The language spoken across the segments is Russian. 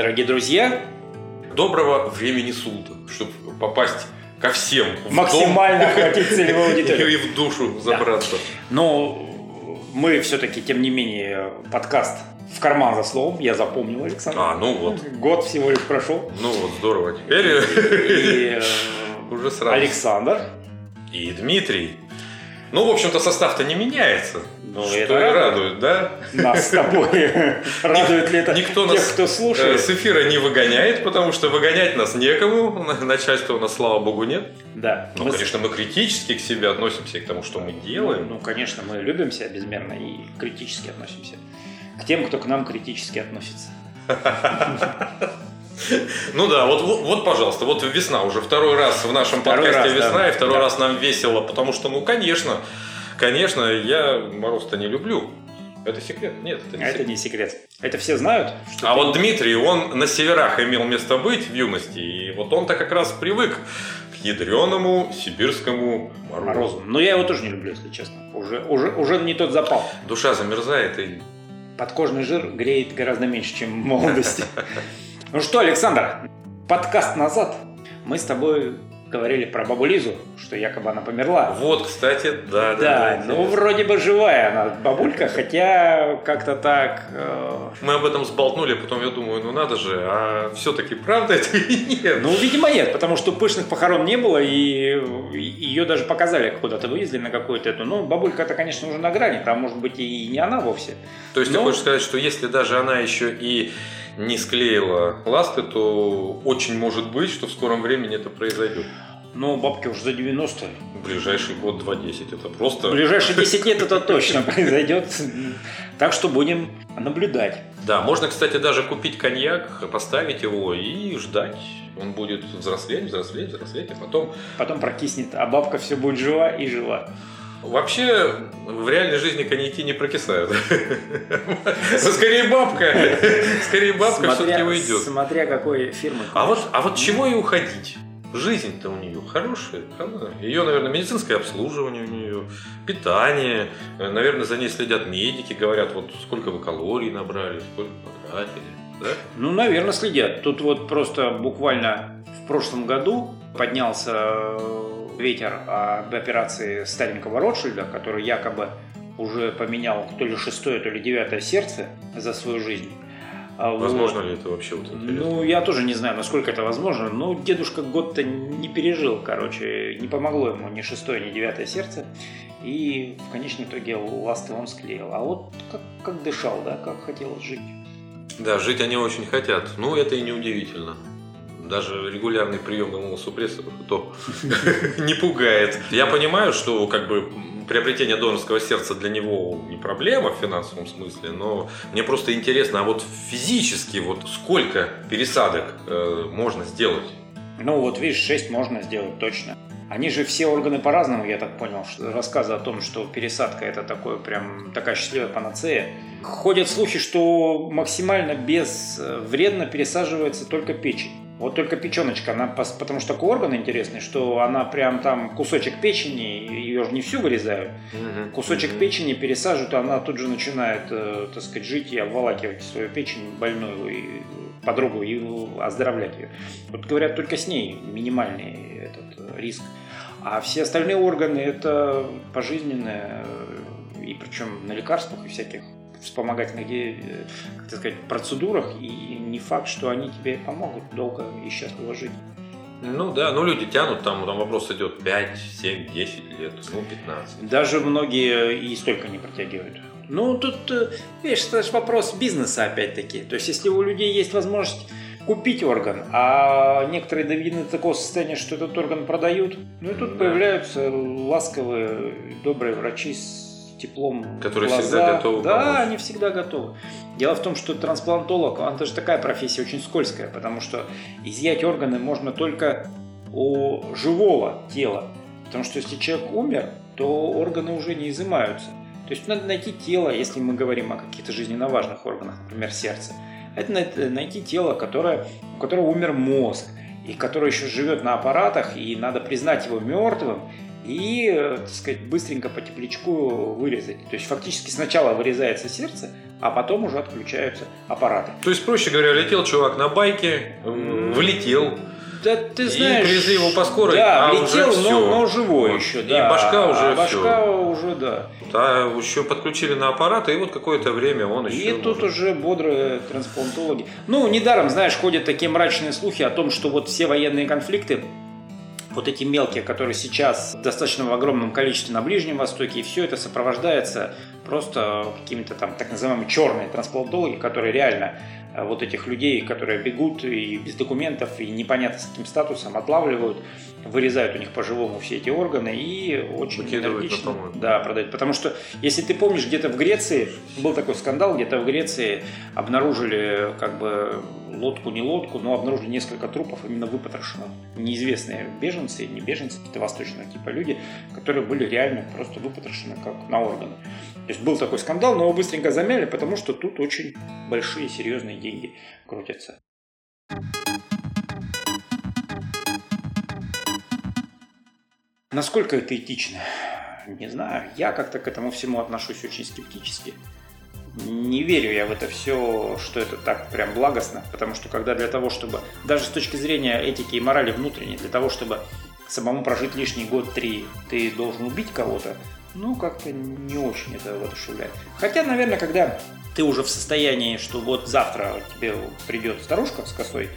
Дорогие друзья! Доброго времени суток, чтобы попасть ко всем. Максимально охватить целевую И аудиторию. в душу забраться. Но мы все-таки, тем не менее, подкаст в карман за словом. Я запомнил, Александр. А, ну вот. Год всего лишь прошел. Ну вот, здорово. Теперь И э, уже сразу. Александр. И Дмитрий. Ну, в общем-то, состав-то не меняется. Ну, что это и радует. да? Нас с тобой. Радует ли это Никто тех, нас кто э, слушает? с эфира не выгоняет, потому что выгонять нас некому. Начальства у нас, слава богу, нет. Да. Ну, Мы конечно, мы критически к себе относимся и к тому, что мы делаем. Ну, конечно, мы любим себя безмерно и критически относимся к тем, кто к нам критически относится. Ну да, вот, вот, вот, пожалуйста, вот весна уже второй раз в нашем Второй подкасте раз, весна, да. и второй Да. раз нам весело, потому что, ну, конечно, конечно, я мороз-то не люблю. Это секрет? Нет, это не это секрет. не секрет. Это все знают. Что А ты- вот Дмитрий, он на северах имел место быть в юности, и вот он-то как раз привык к ядреному сибирскому морозу. Морозом. Но я его тоже не люблю, если честно. Уже, уже, уже не тот запал. Душа замерзает, и Подкожный жир греет гораздо меньше, чем в молодости. Ну что, Александр, подкаст назад мы с тобой говорили про бабу Лизу, что якобы она померла. вот, кстати, да, да. Да, ну интересно. вроде бы живая она, бабулька, хотя как-то так... э, Мы об этом сболтнули, потом я думаю, ну надо же, а все-таки правда это или нет? Ну, видимо, нет, потому что пышных похорон не было, и ее даже показали, куда-то вывезли на какую-то эту. Ну, бабулька-то, конечно, уже на грани, там, может быть, и не она вовсе. То есть Ну- ты хочешь сказать, что если даже она еще и не склеила ласты, то очень может быть, что в скором времени это произойдет. Ну, бабке уже за 90. В ближайший год 2.10 это просто... Ближайшие 10 лет это точно произойдет. Так что будем наблюдать. Да, можно, кстати, даже купить коньяк, поставить его и ждать. Он будет взрослеть, взрослеть, взрослеть, а потом... Потом прокиснет, а бабка все будет жива и жива. Вообще, в реальной жизни коньяки не прокисают. Скорее бабка. Скорее бабка все-таки уйдет. Смотря какой фирмы. А вот, а вот чего и уходить? Жизнь-то у нее хорошая, правда? Ее, наверное, медицинское обслуживание у нее, питание, наверное, за ней следят медики, говорят, вот сколько вы калорий набрали, сколько потратили, да? Ну, наверное, следят. Тут вот просто буквально в прошлом году поднялся э, ветер об операции старенького Ротшильда, который якобы уже поменял то ли шестое, то ли девятое сердце за свою жизнь. А вот- Возможно ли это вообще вот интересно? Ну, я тоже не знаю, насколько это возможно. Но дедушка год-то не пережил, короче. Не помогло ему ни шестое, ни девятое сердце. И в конечном итоге ласты он склеил. А вот как, как дышал, да, как хотелось жить. Да, жить они очень хотят. Ну, это и не удивительно. Даже регулярный прием иммуносупрессоров то не пугает. Я понимаю, что как бы приобретение донорского сердца для него не проблема в финансовом смысле, но мне просто интересно, а вот физически вот сколько пересадок э, можно сделать? Ну, вот видишь, 6 можно сделать точно. Они же все органы по-разному, я так понял. Что рассказы о том, что пересадка это такое прям такая счастливая панацея. Ходят слухи, что максимально безвредно пересаживается только печень. Вот только печеночка, она, потому что такой орган интересный, что она прям там кусочек печени, ее же не всю вырезают, кусочек печени пересаживают, она тут же начинает, э, так сказать, жить и обволакивать свою печень больную и подругу и оздоровлять ее. Вот говорят, только с ней минимальный этот э, риск. А все остальные органы это пожизненное, э, и причем на лекарствах и всяких вспомогательных, э, как так сказать, процедурах, и не факт, что они тебе помогут долго и счастливо жить. Ну да, ну люди тянут, там, там вопрос идет 5, 7, 10 лет, ну 15. Даже многие и столько не протягивают. Ну, тут, э, видишь, это же вопрос бизнеса опять-таки. То есть, если у людей есть возможность купить орган, а некоторые доведены до такого состояния, что этот орган продают, ну и тут Да. появляются ласковые, добрые врачи с теплом Которые глазах. всегда готовы Да, помочь. они всегда готовы. Дело в том, что трансплантолог, он тоже такая профессия очень скользкая, потому что изъять органы можно только у живого тела. Потому что если человек умер, то органы уже не изымаются. То есть надо найти тело, если мы говорим о каких-то жизненно важных органах, например, сердце. Это най- найти тело, которое, у которого умер мозг, и которое еще живет на аппаратах, и надо признать его мертвым, и, так сказать, быстренько по теплячку вырезать. То есть фактически сначала вырезается сердце, а потом уже отключаются аппараты. То есть, проще говоря, летел чувак на байке, влетел, да ты знаешь... И привезли его по скорой, да, а влетел, уже но, но живой Вот. еще, И да. башка уже а башка все. уже, да. Да, еще подключили на аппарат, и вот какое-то время он И еще... тут может- уже бодрые трансплантологи. Ну, недаром, знаешь, ходят такие мрачные слухи о том, что вот все военные конфликты, вот эти мелкие, которые сейчас достаточно в огромном количестве на Ближнем Востоке, и все это сопровождается просто какими-то там так называемыми черные трансплантологи, которые реально вот этих людей, которые бегут и без документов, и непонятно с каким статусом, отлавливают, вырезают у них по-живому все эти органы и очень Выкидывают энергично да, продают. Потому что, если ты помнишь, где-то в Греции был такой скандал, где-то в Греции обнаружили как бы лодку, не лодку, но обнаружили несколько трупов именно выпотрошенных. Неизвестные беженцы, не беженцы, какие-то восточного типа люди, которые были реально просто выпотрошены как на органы. То есть был такой скандал, но его быстренько замяли, потому что тут очень большие серьезные деньги крутятся. Насколько это этично? Не знаю. Я как-то к этому всему отношусь очень скептически. Не верю я в это все, что это так прям благостно, потому что когда для того, чтобы, даже с точки зрения этики и морали внутренней, для того, чтобы самому прожить лишний год-три, ты должен убить кого-то, ну, как-то не очень это воодушевляет. Хотя, наверное, когда ты уже в состоянии, что вот завтра тебе придет старушка с косой,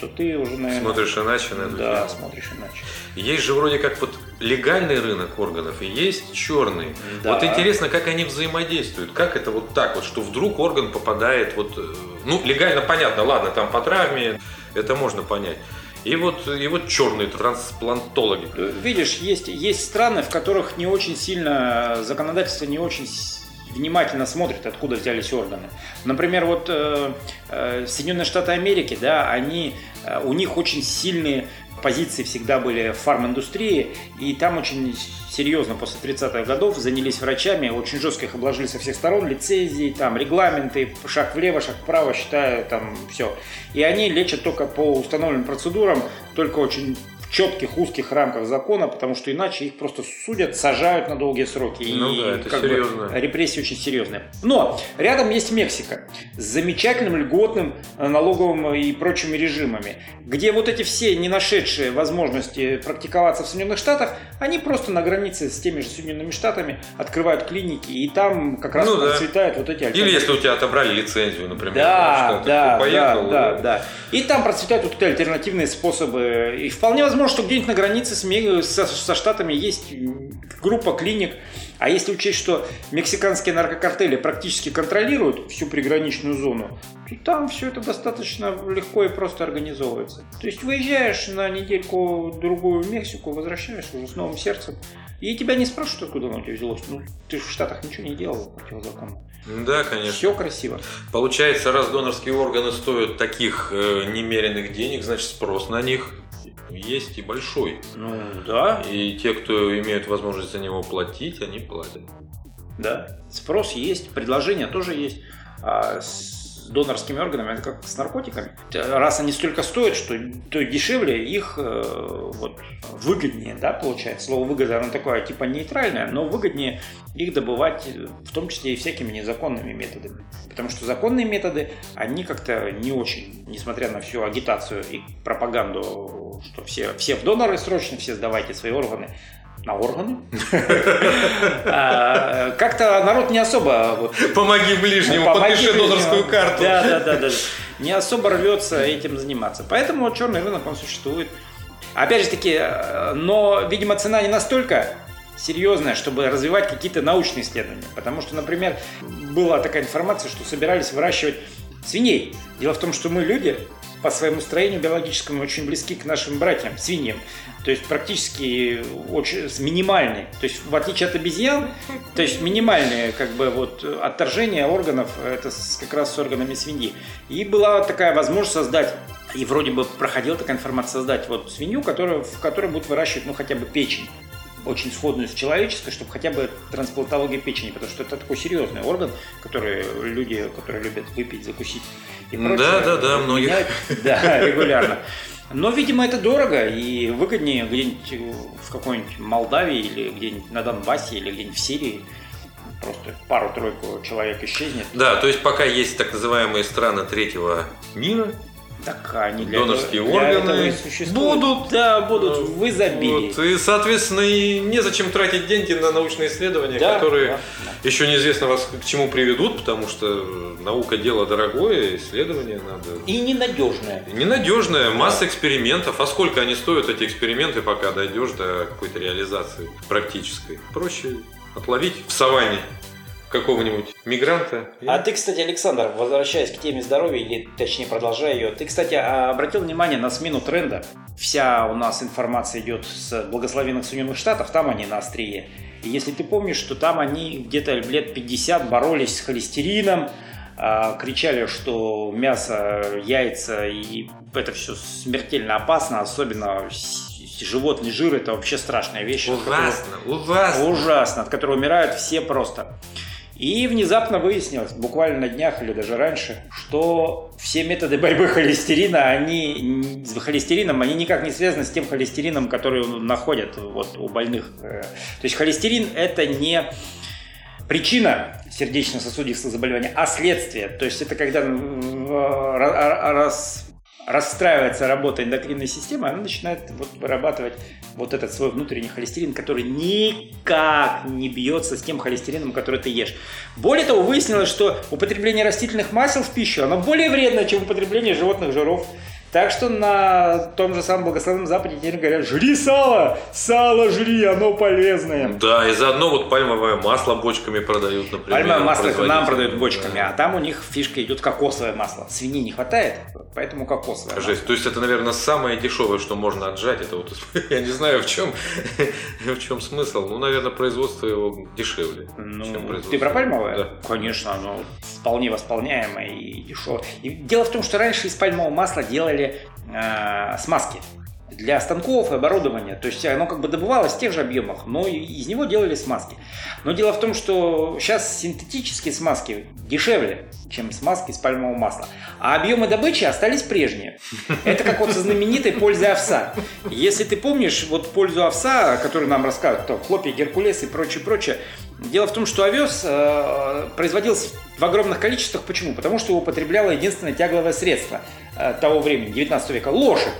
то ты уже, наверное... Смотришь иначе на это Да, дело. смотришь иначе. Есть же вроде как вот легальный рынок органов и есть черный. Да. Вот интересно, как они взаимодействуют. Как это вот так вот, что вдруг орган попадает вот... э, Ну, легально понятно, ладно, там по травме, это можно понять. И вот, и вот черные трансплантологи. Видишь, есть, есть страны, в которых не очень сильно законодательство не очень внимательно смотрит, откуда взялись органы. Например, вот э, э, Соединенные Штаты Америки, да, они, э, у них очень сильные позиции всегда были в фарм-индустрии, и там очень серьезно после 30-х годов занялись врачами, очень жестко их обложили со всех сторон, лицензии, там, регламенты, шаг влево, шаг вправо, считаю, там, все. И они лечат только по установленным процедурам, только очень четких узких рамках закона, потому что иначе их просто судят, сажают на долгие сроки. И Ну да, это как бы серьезно. репрессии очень серьезные. Но рядом есть Мексика с замечательным льготным э, налоговым и прочими режимами, где вот эти все не нашедшие возможности практиковаться в Соединенных Штатах, они просто на границе с теми же Соединенными Штатами открывают клиники, и там как раз Ну да. процветают вот эти Или если у тебя отобрали лицензию, например. да, да, да, да, да. И там процветают вот эти альтернативные способы. И вполне возможно, что где-нибудь на границе с со, со Штатами есть группа клиник. А если учесть, что мексиканские наркокартели практически контролируют всю приграничную зону, то там все это достаточно легко и просто организовывается. То есть выезжаешь на недельку-другую в Мексику, возвращаешься уже с новым сердцем, и тебя не спрашивают, откуда оно у тебя взялось. Ну, ты в Штатах ничего не делал противозаконно. Да, конечно. Все красиво. Получается, раз донорские органы стоят таких э, немеренных денег, значит спрос на них есть и большой. Ну, да, И те, кто имеют возможность за него платить, они платят. Да, спрос есть, предложение тоже есть. А с донорскими органами это как с наркотиками. Раз они столько стоят, что то дешевле их э, вот, выгоднее, да, получается. Слово выгода, оно такое типа нейтральное, но выгоднее их добывать, в том числе и всякими незаконными методами. Потому что законные методы, они как-то не очень, несмотря на всю агитацию и пропаганду, что все, все в доноры срочно, все сдавайте свои органы, на органы. А, Как-то народ не особо Помоги ближнему, подпиши донорскую карту. Да, да, да, да. Не особо рвется этим заниматься. Поэтому черный рынок, он существует. Опять же таки, но, видимо, цена не настолько серьезная, чтобы развивать какие-то научные исследования. Потому что, например, была такая информация, что собирались выращивать свиней. Дело в том, что мы люди по своему строению биологическому очень близки к нашим братьям, свиньям. То есть практически очень минимальные. То есть в отличие от обезьян, то есть минимальные как бы вот отторжение органов, это как раз с органами свиньи. И была такая возможность создать и вроде бы проходила такая информация создать вот свинью, которая, в которой будут выращивать ну хотя бы печень очень сходную с человеческой, чтобы хотя бы трансплантология печени, потому что это такой серьезный орган, который люди, которые любят выпить, закусить и Да, прочее, да, да, многих. меняют, Да, регулярно. Но, видимо, это дорого и выгоднее где-нибудь в какой-нибудь Молдавии или где-нибудь на Донбассе или где-нибудь в Сирии просто пару-тройку человек исчезнет. Да, то есть пока есть так называемые страны третьего мира, так они для донорские этого, для органы этого и существуют. будут. Да, будут в изобилии. Вот, и, соответственно, и незачем тратить деньги на научные исследования, Да, которые да, да. еще неизвестно вас к чему приведут, потому что наука дело дорогое, исследования надо. И ненадежное. Ненадежная, масса экспериментов. А сколько они стоят, эти эксперименты, пока дойдешь до какой-то реализации практической? Проще отловить в саванне какого-нибудь мигранта. и- А ты, кстати, Александр, возвращаясь к теме здоровья, или точнее продолжая ее, ты, кстати, а, обратил внимание на смену тренда? Вся у нас информация идет с благословенных Соединенных Штатов, там они на острие. И если ты помнишь, что там они где-то лет 50 боролись с холестерином, а, кричали, что мясо, яйца и это все смертельно опасно, особенно животный жир, это вообще страшная вещь. Ужасно, ужасно. Ужасно, от которого умирают все просто. И внезапно выяснилось, буквально на днях или даже раньше, что все методы борьбы холестерина, они с холестерином, они никак не связаны с тем холестерином, который находят вот у больных. Э, То есть холестерин это не причина сердечно-сосудистых заболеваний, а следствие. То есть это когда раз- расстраивается работа эндокринной системы, она начинает вот вырабатывать вот этот свой внутренний холестерин, который никак не бьется с тем холестерином, который ты ешь. Более того, выяснилось, что употребление растительных масел в пищу, оно более вредно, чем употребление животных жиров. Так что на том же самом благословенном Западе теперь говорят, жри сало, сало жри, оно полезное. Да, и заодно вот пальмовое масло бочками продают, например. Пальмовое масло нам продают бочками, Да. а там у них фишка идет кокосовое масло. Свиньи не хватает, поэтому кокосовое масло. Жесть. То есть это, наверное, самое дешевое, что можно отжать. Это вот, я не знаю, в чем, в чем смысл. Ну, наверное, производство его дешевле. Ну, чем производство. ты про пальмовое? Да. Конечно, оно вполне восполняемое и дешевое. И дело в том, что раньше из пальмового масла делали э, смазки для станков и оборудования. То есть оно как бы добывалось в тех же объемах, но из него делали смазки. Но дело в том, что сейчас синтетические смазки дешевле, чем смазки из пальмового масла. А объемы добычи остались прежние. Это как вот со знаменитой пользой овса. Если ты помнишь вот пользу овса, о которой нам рассказывают, то хлопья, геркулес и прочее, прочее, Дело в том, что овес э, производился в огромных количествах. Почему? Потому что его употребляло единственное тягловое средство э, того времени, 19 века – лошадь.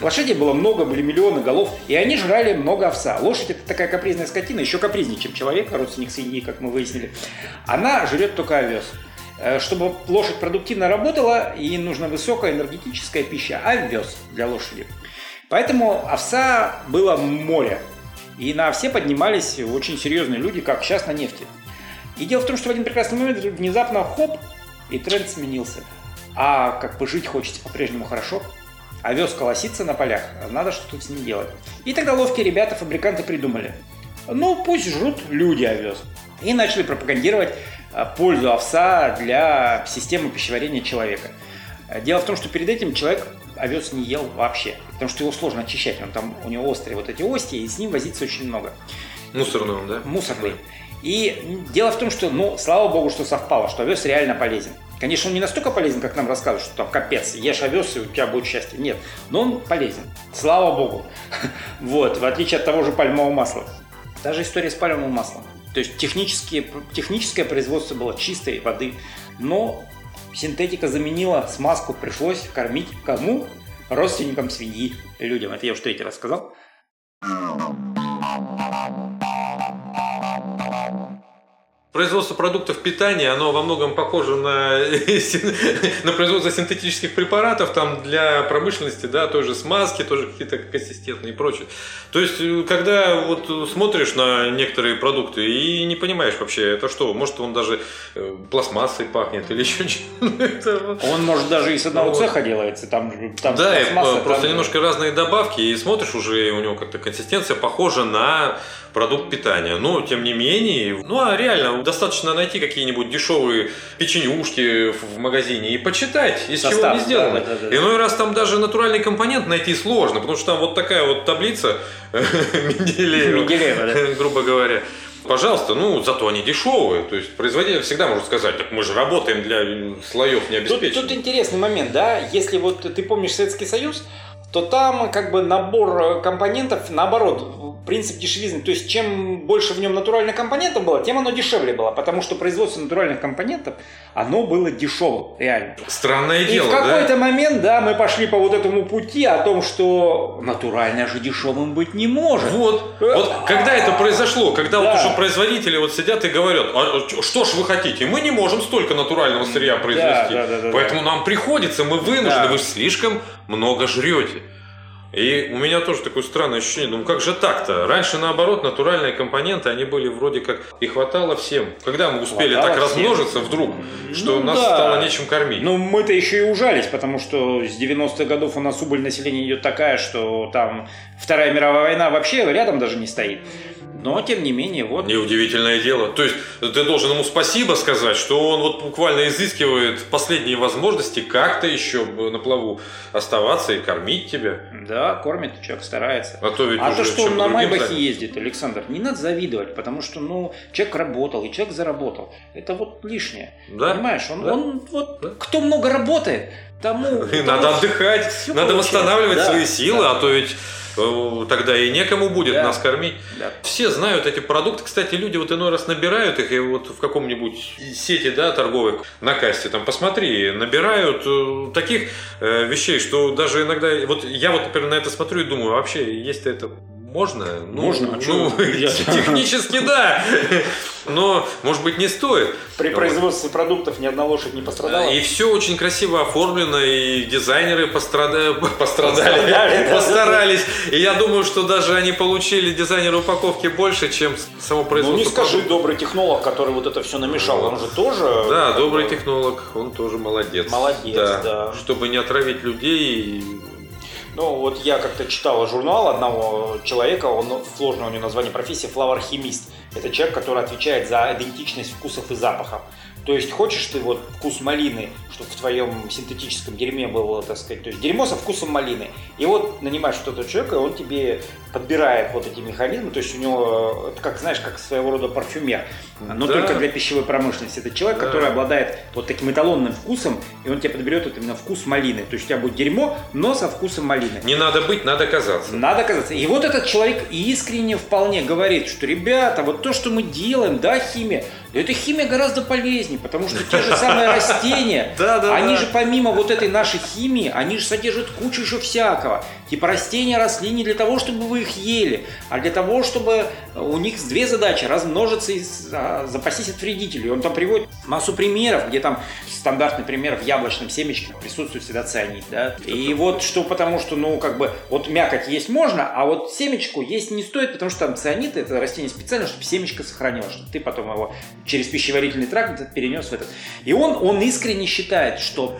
Лошадей было много, были миллионы голов, и они жрали много овса. Лошадь – это такая капризная скотина, еще капризнее, чем человек, родственник свиньи, как мы выяснили. Она жрет только овес. Э, Чтобы лошадь продуктивно работала, ей нужна высокая энергетическая пища, овес для лошади. Поэтому овса было море. И на овсе поднимались очень серьезные люди, как сейчас на нефти. И дело в том, что в один прекрасный момент внезапно хоп, и тренд сменился. А как бы жить хочется по-прежнему хорошо. Овес колосится на полях, надо что-то с ним делать. И тогда ловкие ребята, фабриканты придумали. Ну, пусть жрут люди овес. И начали пропагандировать а, пользу овса для системы пищеварения человека. А, Дело в том, что перед этим человек овес не ел вообще, потому что его сложно очищать, он там, у него острые вот эти ости, и с ним возиться очень много. Мусорный он, да? Мусорный. И дело в том, что, ну, слава богу, что совпало, что овес реально полезен. Конечно, он не настолько полезен, как нам рассказывают, что там капец, ешь овес, и у тебя будет счастье. Нет, но он полезен. Слава богу. Вот, в отличие от того же пальмового масла. Та же история с пальмовым маслом. То есть технические, техническое производство было чистой воды, но синтетика заменила смазку, пришлось кормить кому? Родственникам свиньи, людям. Это я уже третий раз сказал. Производство продуктов питания, оно во многом похоже на, на производство синтетических препаратов там для промышленности, да, той же смазки, тоже какие-то консистентные и прочее. То есть, э, когда вот смотришь на некоторые продукты и не понимаешь вообще, это что, может он даже э, пластмассой пахнет или еще чем-то. Он, может, даже и с одного Вот. цеха делается. Там, там Да, просто там- немножко разные добавки, и смотришь уже, у него как-то консистенция похожа на продукт питания. Но, тем не менее, ну а реально, достаточно найти какие-нибудь дешевые печенюшки в магазине и почитать, из чего Состав, они сделаны. да, да, да. Иной раз там даже натуральный компонент найти сложно, потому что там вот такая вот таблица Менделеева, грубо говоря. Пожалуйста, ну зато они дешевые. То есть производитель всегда может сказать, так мы же работаем для слоев Тут, необеспеченных. тут интересный момент, да, если вот ты помнишь Советский Союз, то там как бы набор э, компонентов наоборот принцип дешевизны. То есть, чем больше в нем натуральных компонентов было, тем оно дешевле было. Потому что производство натуральных компонентов, оно было дешевым, реально. Странное И дело, в да? какой-то момент, да, мы пошли по вот этому пути о том, что натурально же дешевым быть не может. Вот, вот когда это произошло, когда Да. вот уже производители вот сидят и говорят, а что ж вы хотите, мы не можем столько натурального сырья произвести, да, да, да, поэтому нам приходится, мы вынуждены, Да. вы слишком много жрете. И у меня тоже такое странное ощущение, думаю, как же так-то? Раньше, наоборот, натуральные компоненты, они были вроде как и хватало всем. Когда мы успели Хватало так всем. размножиться вдруг, что Ну нас да. стало нечем кормить? Ну, мы-то еще и ужались, потому что с 90-х годов у нас убыль населения идет такая, что там Вторая мировая война вообще рядом даже не стоит. Но, тем не менее, вот... Неудивительное дело. То есть ты должен ему спасибо сказать, что он вот буквально изыскивает последние возможности как-то еще на плаву оставаться и кормить тебя. Да, кормит, человек старается. А то ведь А уже то, что он на Майбахе занят. ездит, Александр, не надо завидовать, потому что, ну, человек работал, и человек заработал. Это вот лишнее. Да? Понимаешь, он, Да. он вот, Да. кто много работает, тому... И тому надо отдыхать, надо получается. восстанавливать Да, свои силы, да. а то ведь тогда и некому будет Да. нас кормить. Да. Все знают эти продукты. Кстати, люди вот иной раз набирают их, и вот в каком-нибудь сети, да, торговой на кассе, там, посмотри, набирают э, таких э, вещей, что даже иногда, вот я вот, например, на это смотрю и думаю, вообще, есть это можно? Ну, Можно, а ну? Я- технически да, но, может быть, не стоит. При производстве продуктов ни одна лошадь не пострадала. И все очень красиво оформлено, и дизайнеры пострада- Пострадали, пострадали, да. постарались. И я думаю, что даже они получили дизайнеры упаковки больше, чем само Ну производство. не скажи, добрый технолог, который вот это все намешал, он же тоже... Да, как добрый бы, технолог, он тоже молодец. Молодец, да. Чтобы не отравить людей. Ну, вот я как-то читал журнал одного человека, он сложное у него название профессии, флавар-химист. Это человек, который отвечает за идентичность вкусов и запахов. То есть хочешь ты вот вкус малины, чтобы в твоем синтетическом дерьме было, так сказать, то есть дерьмо со вкусом малины. И вот нанимаешь вот этого человека, и он тебе подбирает вот эти механизмы, то есть у него, это как, знаешь, как своего рода парфюмер, но Да. только для пищевой промышленности. Это человек, Да. который обладает вот таким эталонным вкусом, и он тебе подберет вот именно вкус малины. То есть у тебя будет дерьмо, но со вкусом малины. Не надо быть, надо казаться. Надо казаться. И вот этот человек искренне вполне говорит, что, ребята, вот то, что мы делаем, да, химия, да эта химия гораздо полезнее, потому что те же самые растения, они же помимо вот этой нашей химии, они же содержат кучу еще всякого. Типа растения росли не для того, чтобы вы их ели, а для того, чтобы у них две задачи. Размножиться и а, запастись от вредителей. Он там приводит массу примеров, где там стандартный пример в яблочном семечке присутствует всегда цианид. Да? И вот что потому, что, ну, как бы, вот мякоть есть можно, а вот семечку есть не стоит, потому что там цианид, это растение специально, чтобы семечко сохранилось, чтобы ты потом его через пищеварительный тракт перенес в этот. И он, он искренне считает, что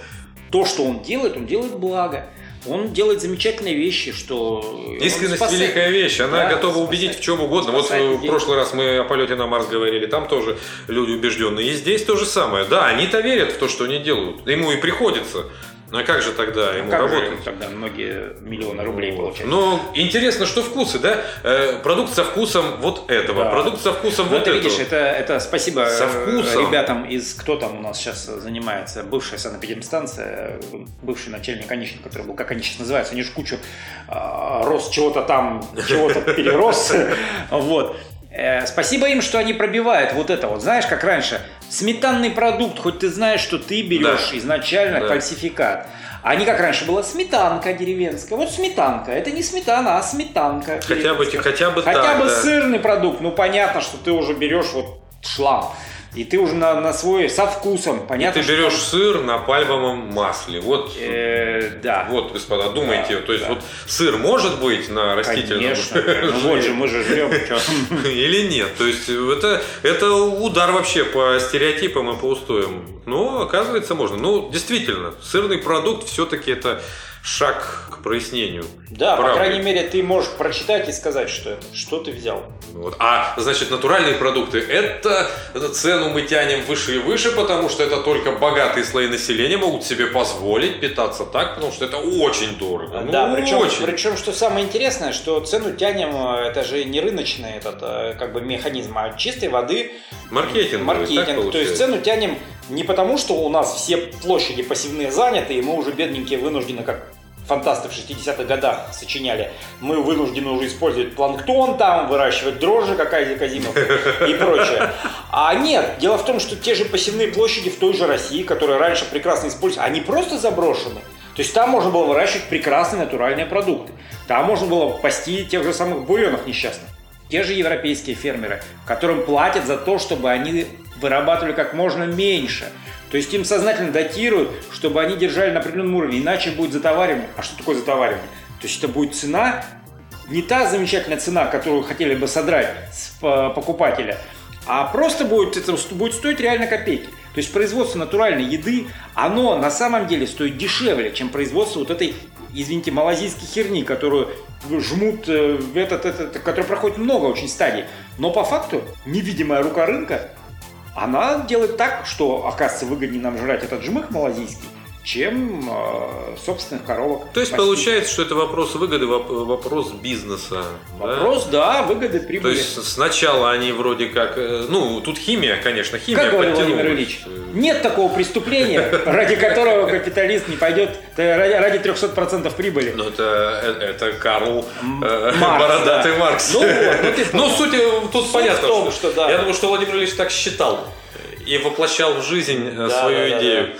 то, что он делает, он делает благо. Он делает замечательные вещи, что... Искренность спасает- великая вещь, она Да, готова спасает- убедить в чем угодно. Вот спасает э, в людей. прошлый раз мы о полете на Марс говорили, там тоже люди убежденные. И здесь то же самое. Да, они-то верят в то, что они делают. Ему и приходится. Ну а как же тогда ему Как же работать? тогда многие миллионы рублей получают? Но интересно, что вкусы, да? Э, продукт со вкусом вот этого, Да. продукт со вкусом Ну, вот это этого. видишь, это, это спасибо Со э, вкусом. ребятам из кто там у нас сейчас занимается, бывшая санэпидемстанция, бывший начальник Онищенко, который был, как они сейчас называются, они же кучу э, рос чего-то там, чего-то перерос. Вот. Э, Спасибо им, что они пробивают вот это вот. Знаешь, как раньше, сметанный продукт, хоть ты знаешь, что ты берешь Да. изначально Да. фальсификат. А не как раньше была сметанка деревенская. Вот сметанка. Это не сметана, а сметанка. Хотя бы, хотя бы Хотя так, бы да. сырный продукт, ну понятно, что ты уже берешь вот шлам. И ты уже на, на свой со вкусом. И Понятно, ты что берешь там, сыр на пальмовом масле. Вот, э, да. вот, господа, думайте, Да, то есть да. вот сыр может быть на растительном Конечно. Ну вот же, мы же жрем. или нет. То есть это, это удар вообще по стереотипам и по устоям. Но оказывается можно. Ну, действительно, сырный продукт все-таки это шаг к прояснению. Да, по правды. крайней мере, ты можешь прочитать и сказать, что это. Что ты взял. Вот. А, значит, натуральные продукты, это цену мы тянем выше и выше, потому что это только богатые слои населения могут себе позволить питаться так, потому что это очень дорого. Ну, да, причем, очень. причем, что самое интересное, что цену тянем, э, это же не рыночный этот э, как бы механизм, а чистой воды Маркетинг. маркетинг. То есть цену тянем не потому, что у нас все площади пассивные заняты, и мы уже бедненькие вынуждены как фантасты в 60-х годах сочиняли, мы вынуждены уже использовать планктон там, выращивать дрожжи, какая Казимов и прочее. А нет, дело в том, что те же посевные площади в той же России, которые раньше прекрасно использовались, они просто заброшены. То есть там можно было выращивать прекрасные натуральные продукты. Там можно было пасти тех же самых буренов несчастных. Те же европейские фермеры, которым платят за то, чтобы они вырабатывали как можно меньше. То есть им сознательно датируют, чтобы они держали на определенном уровне, иначе будет затоваривание. А что такое затоваривание? То есть это будет цена, не та замечательная цена, которую хотели бы содрать с покупателя, а просто будет, это будет стоить реально копейки. То есть производство натуральной еды, оно на самом деле стоит дешевле, чем производство вот этой, извините, малазийской херни, которую жмут э, этот, этот, который проходит много очень стадий. Но по факту невидимая рука рынка, она делает так, что, оказывается, выгоднее нам жрать этот жмых малазийский, чем э, собственных коровок. То есть Спасибо. получается, что это вопрос выгоды, вопрос бизнеса. Вопрос, да, да выгоды, прибыли. То есть сначала они вроде как, э, ну тут химия, конечно, химия. Как говорил Владимир Ильич, нет такого преступления, ради которого капиталист не пойдет ради 300% прибыли. Ну это, э, это Карл э, Маркс, Бородатый да. Маркс. Ну, вот, ну, ну суть тут суть понятно. Что, да. Я думаю, что Владимир Ильич так считал и воплощал в жизнь да, свою да, идею. Да, да.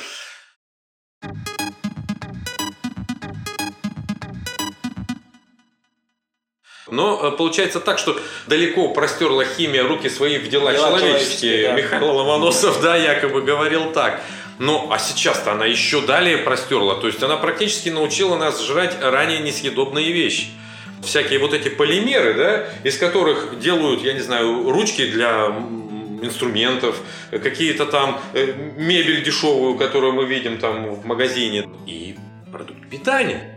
Но э, получается так, что далеко простерла химия руки свои в дела, дела человеческие. Да. Михаил Ломоносов, да, якобы говорил так. Ну, а сейчас-то она еще далее простерла. То есть она практически научила нас жрать ранее несъедобные вещи. Всякие вот эти полимеры, да, из которых делают, я не знаю, ручки для инструментов, какие-то там э, мебель дешевую, которую мы видим там в магазине, и продукт питания.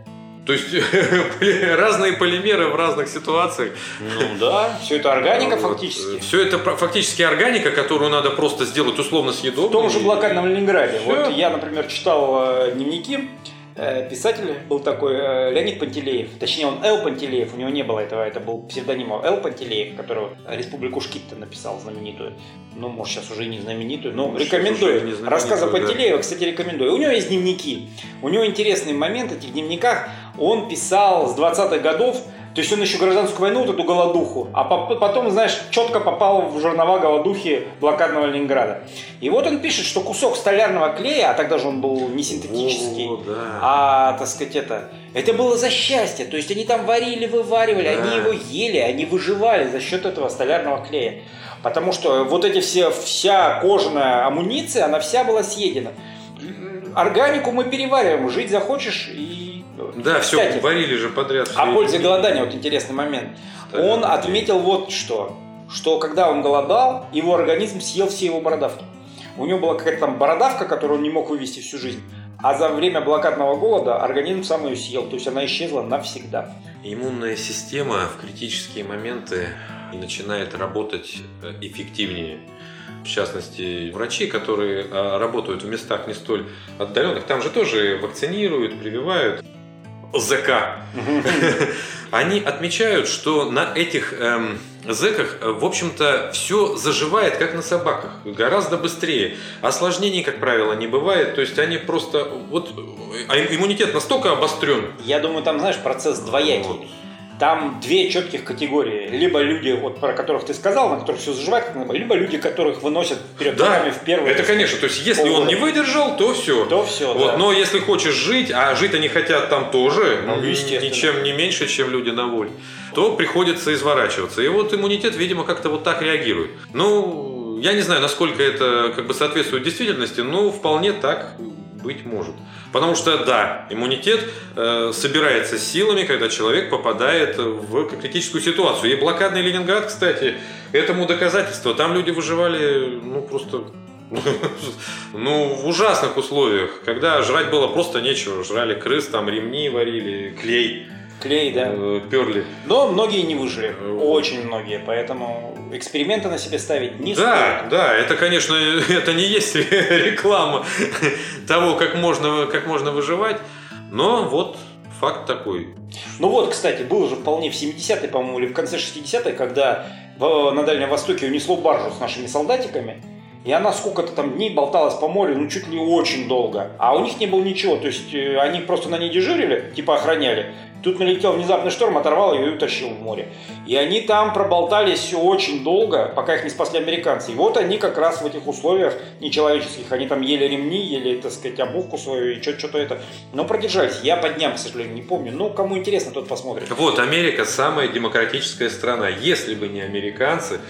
То есть разные полимеры в разных ситуациях. Ну да, все это органика фактически. Все это фактически органика, которую надо просто сделать условно съедобной. В том же блокадном Ленинграде. Все. Вот я, например, читал э, дневники Э, писатель был такой э, Леонид Пантелеев, точнее он Эл Пантелеев, у него не было этого, это был псевдоним Эл Пантелеев, который Республику Шкитта написал знаменитую, ну может сейчас уже и не знаменитую, но может, рекомендую. Рассказы Пантелеева, да. кстати, рекомендую. У него есть дневники, у него интересный момент в этих дневниках, он писал с 20-х годов то есть он еще гражданскую войну, вот эту голодуху, а потом, знаешь, четко попал в жернова голодухи блокадного Ленинграда. И вот он пишет, что кусок столярного клея, а тогда же он был не синтетический, О, да. а, так сказать, это, это было за счастье. То есть они там варили, вываривали, да. они его ели, они выживали за счет этого столярного клея. Потому что вот эти все, вся кожаная амуниция, она вся была съедена. Органику мы перевариваем, жить захочешь и да, Кстати, все варили же подряд. О пользе голодания, вот интересный момент. Он отметил вот что, что когда он голодал, его организм съел все его бородавки. У него была какая-то там бородавка, которую он не мог вывести всю жизнь. А за время блокадного голода организм сам ее съел, то есть она исчезла навсегда. Иммунная система в критические моменты начинает работать э, эффективнее в частности, врачи, которые а, работают в местах не столь отдаленных, там же тоже вакцинируют, прививают. ЗК, они отмечают, что на этих эм, зэках, э, в общем-то, все заживает, как на собаках, гораздо быстрее. Осложнений, как правило, не бывает, то есть они просто, вот, а иммунитет настолько обострен. Я думаю, там, знаешь, процесс двоякий. Вот. Там две четких категории. Либо люди, вот про которых ты сказал, на которых все заживает, либо люди, которых выносят перед да, в первую. Это, конечно, то есть, если он не выдержал, то все. То все, вот, да. Но если хочешь жить, а жить они хотят там тоже, ну, ничем не меньше, чем люди на воле, то приходится изворачиваться. И вот иммунитет, видимо, как-то вот так реагирует. Ну, я не знаю, насколько это как бы соответствует действительности, но вполне так быть может. Потому что, да, иммунитет э, собирается силами, когда человек попадает в критическую ситуацию. И блокадный Ленинград, кстати, этому доказательство. Там люди выживали, ну, просто ну, в ужасных условиях, когда жрать было просто нечего. Жрали крыс, там ремни варили, клей. Клей, да. Э, перли. Но многие не выжили. Очень многие. Поэтому эксперименты на себе ставить не да, стоит. Да, это, конечно, это не есть реклама того, как можно, как можно выживать. Но вот факт такой. Ну вот, кстати, был же вполне в 70-е, по-моему, или в конце 60-х, когда на Дальнем Востоке унесло баржу с нашими солдатиками. И она сколько-то там дней болталась по морю, ну чуть ли очень долго. А у них не было ничего, то есть э, они просто на ней дежурили, типа охраняли. Тут налетел внезапный шторм, оторвал ее и утащил в море. И они там проболтались очень долго, пока их не спасли американцы. И вот они как раз в этих условиях нечеловеческих, они там ели ремни, ели, так сказать, обувку свою и что-то это. Но продержались. Я по дням, к сожалению, не помню. Ну, кому интересно, тот посмотрит. Вот, Америка самая демократическая страна. Если бы не американцы,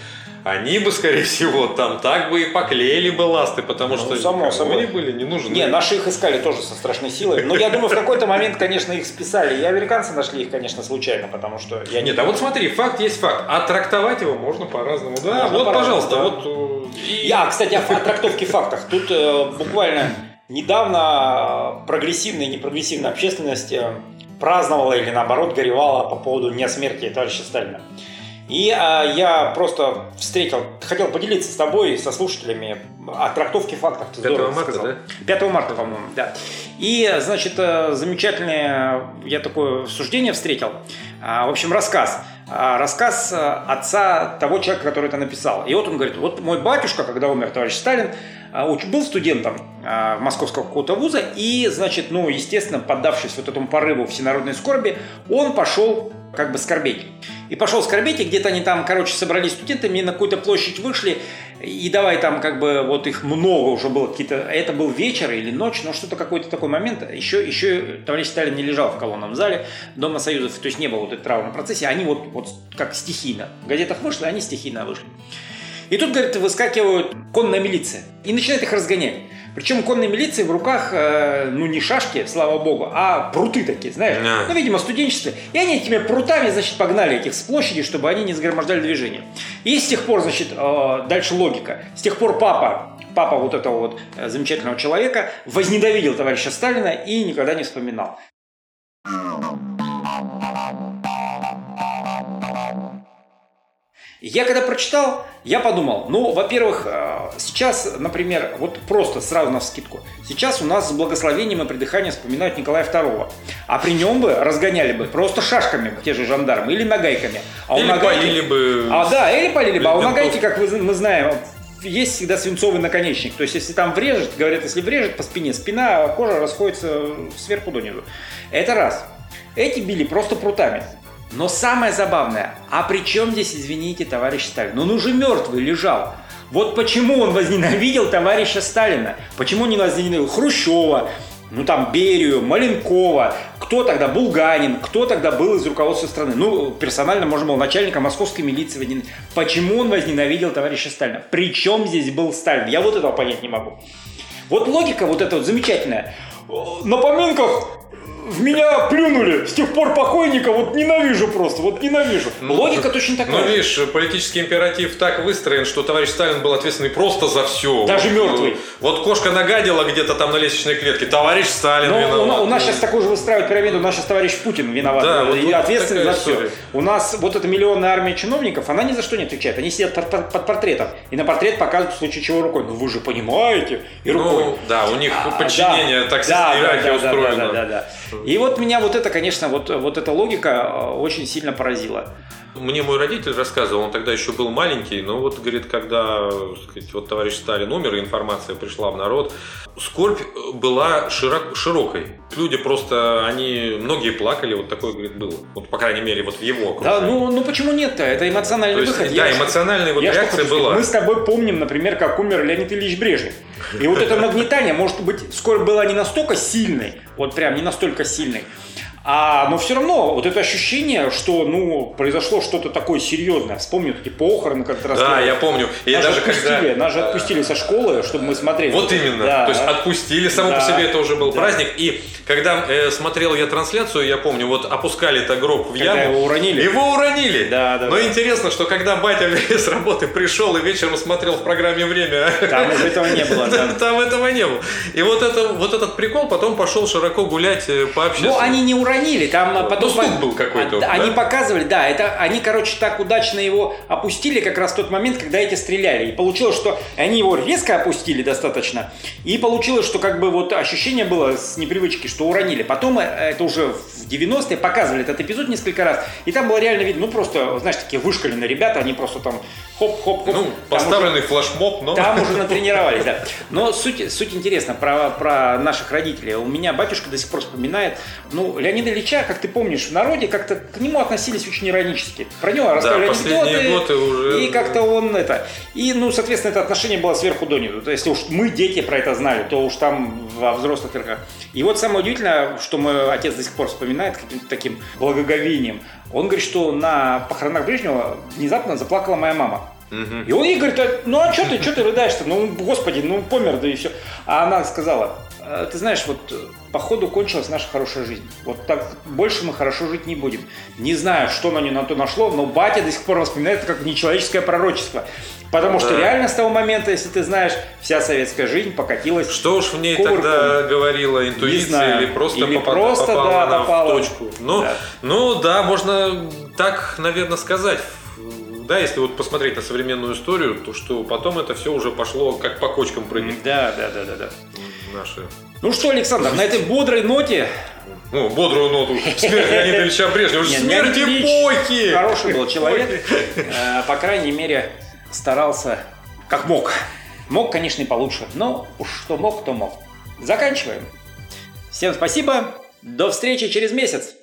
они бы, скорее всего, там так бы и поклеили бы ласты, потому Ну, что само собой. они были не нужны. Не, наши их искали тоже со страшной силой. Но я думаю, в какой-то момент, конечно, их списали. И американцы нашли их, конечно, случайно, потому что я не Нет, а вот смотри, факт есть факт. А трактовать его можно по-разному. Да, Можно вот, по-разному, пожалуйста, да. вот. э, и- Я, кстати, о фа- трактовке фактах. Тут э, буквально недавно э, прогрессивная и непрогрессивная общественность праздновала или наоборот горевала по поводу дня смерти товарища Сталина. И э, я просто встретил, хотел поделиться с тобой, со слушателями о трактовке фактов. Ты 5 здорово марта, сказал. да? 5 марта, по-моему, да. И, значит, э, замечательное я такое суждение встретил. А, В общем, рассказ. А, Рассказ э, отца того человека, который это написал. И вот он говорит, вот мой батюшка, когда умер товарищ Сталин, а, уч- был студентом а, московского какого-то вуза, и, значит, ну, естественно, поддавшись вот этому порыву всенародной скорби, он пошел как бы скорбеть. И пошел скорбеть, и где-то они там, короче, собрались студентами, на какую-то площадь вышли, и давай там как бы вот их много уже было, какие-то, это был вечер или ночь, но что-то какой-то такой момент, еще, еще товарищ Сталин не лежал в колонном зале Дома Союзов, то есть не было вот этой траурной процессии, они вот, вот как стихийно, в газетах вышли, они стихийно вышли. И тут, говорит, выскакивают конная милиция и начинает их разгонять. Причем конной милиции в руках, э, ну, не шашки, слава богу, а пруты такие, знаешь. Да. Ну, видимо, студенчество. И они этими прутами, значит, погнали этих с площади, чтобы они не загромождали движение. И с тех пор, значит, э, дальше логика. С тех пор папа, папа вот этого вот э, замечательного человека возненавидел товарища Сталина и никогда не вспоминал. Я когда прочитал, я подумал, ну, во-первых, э, сейчас, например, вот просто сразу на скидку, сейчас у нас с благословением и придыханием вспоминают Николая II, а при нем бы разгоняли бы просто шашками те же жандармы или нагайками. А Или нагайки- полили бы... А, да, или полили бы, а у нагайки, как мы знаем, есть всегда свинцовый наконечник. То есть, если там врежет, говорят, если врежет по спине, спина, кожа расходится сверху донизу. Это раз. Эти били просто прутами. Но самое забавное, а при чем здесь, извините, товарищ Сталин? Он уже мертвый лежал. Вот почему он возненавидел товарища Сталина? Почему не возненавидел Хрущева, ну там Берию, Маленкова, кто тогда Булганин, кто тогда был из руководства страны? Ну, персонально, можно было начальника московской милиции возненавидеть. Почему он возненавидел товарища Сталина? Причем здесь был Сталин? Я вот этого понять не могу. Вот логика вот эта вот замечательная. На поминках в меня плюнули. С тех пор покойника вот ненавижу просто, вот ненавижу. Ну, Логика точно такая. Ну, видишь, политический императив так выстроен, что товарищ Сталин был ответственный просто за все. Даже Вот, мертвый. Вот кошка нагадила где-то там на лестничной клетке. Товарищ Сталин Но виноват. у, на- у нас сейчас такой же выстраивают пирамиду, у нас сейчас товарищ Путин виноват Да, э, вот- и вот ответственный за все. У нас вот эта миллионная армия чиновников, она ни за что не отвечает. Они сидят под, под- под портретом, и на портрет показывают в случае чего рукой. Ну вы же понимаете, и рукой. Ну, да, у них А, подчинение, да, так да, иерархия да, да, устроена. Да, да, да, да. И вот меня вот это, конечно, вот, вот эта логика э, очень сильно поразила. Мне мой родитель рассказывал, он тогда еще был маленький, но вот, говорит, когда сказать, вот товарищ Сталин умер, информация пришла в народ, скорбь была широк- широкой. Люди просто, они, многие плакали, вот такое, говорит, было. Вот, по крайней мере, вот в его Да, окружении. ну, ну почему нет-то? Это эмоциональный То есть, выход. да, Я- эмоциональная вот Я реакция была. Мы с тобой помним, например, как умер Леонид Ильич Брежнев. И вот это нагнетание, может быть, скоро была не настолько сильной, вот прям не настолько сильной, а, но все равно вот это ощущение, что ну произошло что-то такое серьезное. Вспомню эти похороны, как то Да, я помню. И нас, даже же отпустили, когда... нас же отпустили со школы, чтобы мы смотрели. Вот именно. Да. То есть отпустили, само Да. по себе это уже был Да. праздник. И когда э, смотрел я трансляцию, я помню, вот опускали это гроб в Когда яму. его уронили. Его уронили. Да, да, Но да. интересно, что когда батя с работы пришел и вечером смотрел в программе «Время», Там уже этого не было, да. там этого не было. И вот, это, вот этот прикол потом пошел широко гулять э, по Ну, общественности. они не уронили, уронили, там Вот. потом... Ну, стук был какой-то, А, да? Они показывали, да, это они, короче, так удачно его опустили как раз в тот момент, когда эти стреляли. И получилось, что они его резко опустили достаточно, и получилось, что как бы вот ощущение было с непривычки, что уронили. Потом э, это уже в 90-е показывали этот эпизод несколько раз, и там было реально видно, ну просто, знаешь, такие вышкаленные ребята, они просто там хоп-хоп-хоп. Ну, поставленный флешмоб, но... там уже натренировались, да. Но суть, суть интересна про, про наших родителей. У меня батюшка до сих пор вспоминает, ну, Леонида Ильича, как ты помнишь, в народе как-то к нему относились очень иронически. Про него рассказывали последние анекдоты, годы уже- и как-то он это... И, ну, соответственно, это отношение было сверху донизу. То есть, если уж мы, дети, про это знали, то уж там во взрослых верхах. И вот самое удивительное, что мой отец до сих пор вспоминает каким-то таким благоговением. Он говорит, что на похоронах Брежнева внезапно заплакала моя мама. И он ей говорит, «А, ну а что ты, что ты рыдаешь-то? Ну, господи, ну помер, да и все. А она сказала, «А, ты знаешь, вот э, походу кончилась наша хорошая жизнь. Вот так больше мы хорошо жить не будем. Не знаю, что на нее на то нашло, но батя до сих пор воспоминает это как нечеловеческое пророчество. Потому что Да. реально с того момента, если ты знаешь, вся советская жизнь покатилась. Что уж в ней Кувырком. тогда говорила интуиция знаю. или просто, Или попа- просто, попала да, она попала. в точку? Ну да. ну да, можно так, наверное, сказать. Да, если вот посмотреть на современную историю, то что потом это все уже пошло как по кочкам прыгать. Да, да, да, да, да. Наши. Ну что, Александр, на этой бодрой ноте Ну, бодрую ноту. Смерть Леонида Ильича Брежнева. Не, Смерть эпохи! Хороший был человек. Э, По крайней мере, старался как мог. Мог, конечно, и получше, но уж что мог, то мог. Заканчиваем. Всем спасибо. До встречи через месяц.